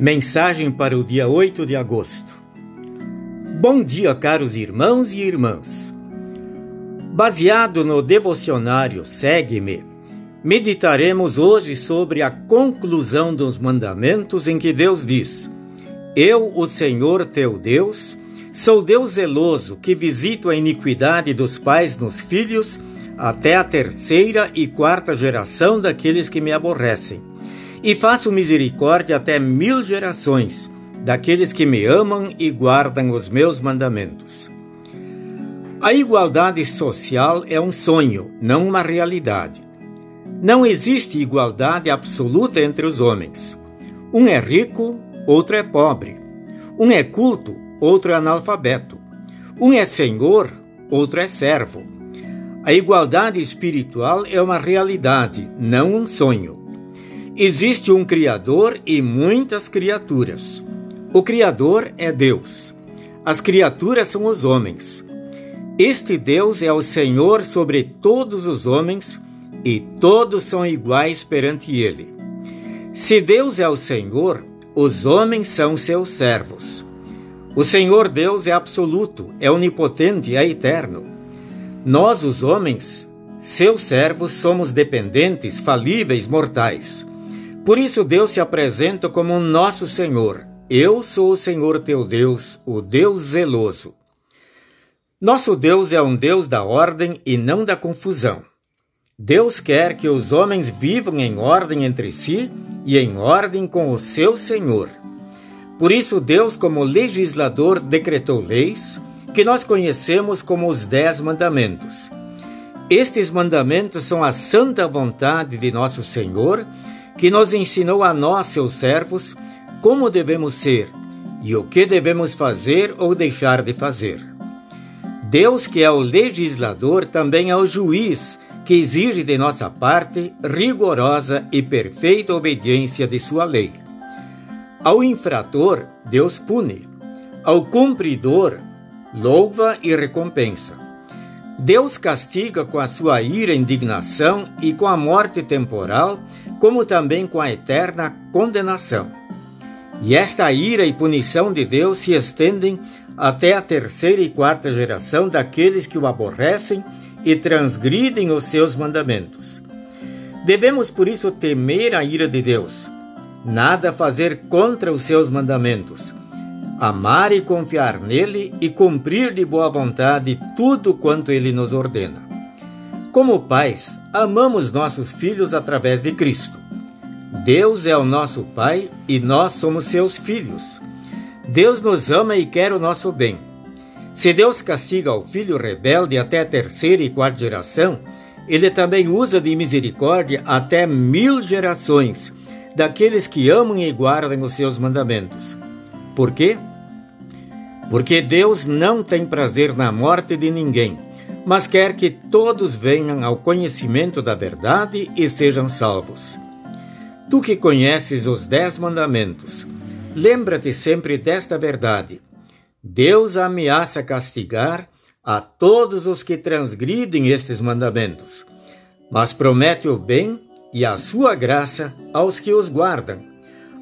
Mensagem para o dia 8 de agosto. Bom dia, caros irmãos e irmãs. Baseado no devocionário Segue-me, meditaremos hoje sobre a conclusão dos mandamentos em que Deus diz: Eu, o Senhor teu Deus, sou Deus zeloso que visito a iniquidade dos pais nos filhos até a terceira e quarta geração daqueles que me aborrecem e faço misericórdia até mil gerações daqueles que me amam e guardam os meus mandamentos. A igualdade social é um sonho, não uma realidade. Não existe igualdade absoluta entre os homens. Um é rico, outro é pobre. Um é culto, outro é analfabeto. Um é senhor, outro é servo. A igualdade espiritual é uma realidade, não um sonho. Existe um Criador e muitas criaturas. O Criador é Deus. As criaturas são os homens. Este Deus é o Senhor sobre todos os homens e todos são iguais perante Ele. Se Deus é o Senhor, os homens são seus servos. O Senhor Deus é absoluto, é onipotente, é eterno. Nós, os homens, seus servos, somos dependentes, falíveis, mortais. Por isso Deus se apresenta como nosso Senhor. Eu sou o Senhor teu Deus, o Deus zeloso. Nosso Deus é um Deus da ordem e não da confusão. Deus quer que os homens vivam em ordem entre si e em ordem com o seu Senhor. Por isso, Deus, como legislador, decretou leis que nós conhecemos como os Dez Mandamentos. Estes mandamentos são a santa vontade de nosso Senhor que nos ensinou a nós, seus servos, como devemos ser e o que devemos fazer ou deixar de fazer. Deus, que é o legislador, também é o juiz, que exige de nossa parte rigorosa e perfeita obediência de sua lei. Ao infrator, Deus pune. Ao cumpridor, louva e recompensa. Deus castiga com a sua ira e indignação e com a morte temporal, como também com a eterna condenação. E esta ira e punição de Deus se estendem até a terceira e quarta geração daqueles que o aborrecem e transgridem os seus mandamentos. Devemos por isso temer a ira de Deus, nada fazer contra os seus mandamentos, amar e confiar nele e cumprir de boa vontade tudo quanto ele nos ordena. Como pais, amamos nossos filhos através de Cristo. Deus é o nosso Pai e nós somos seus filhos. Deus nos ama e quer o nosso bem. Se Deus castiga o filho rebelde até a terceira e quarta geração, ele também usa de misericórdia até mil gerações daqueles que amam e guardam os seus mandamentos. Por quê? Porque Deus não tem prazer na morte de ninguém, mas quer que todos venham ao conhecimento da verdade e sejam salvos. Tu que conheces os dez mandamentos, lembra-te sempre desta verdade. Deus ameaça castigar a todos os que transgridem estes mandamentos, mas promete o bem e a sua graça aos que os guardam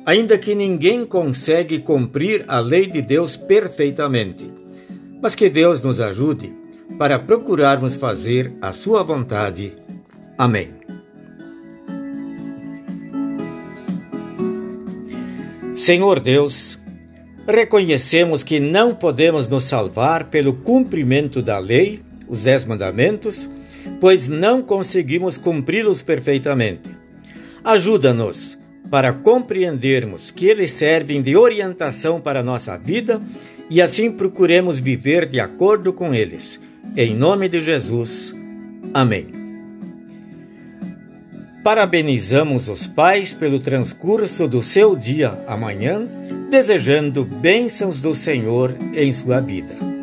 ainda que ninguém consegue cumprir a lei de Deus perfeitamente. Mas que Deus nos ajude para procurarmos fazer a sua vontade. Amém. Senhor Deus, reconhecemos que não podemos nos salvar pelo cumprimento da lei, os Dez Mandamentos, pois não conseguimos cumpri-los perfeitamente. Ajuda-nos para compreendermos que eles servem de orientação para a nossa vida e assim procuremos viver de acordo com eles. Em nome de Jesus. Amém. Parabenizamos os pais pelo transcurso do seu dia amanhã, desejando bênçãos do Senhor em sua vida.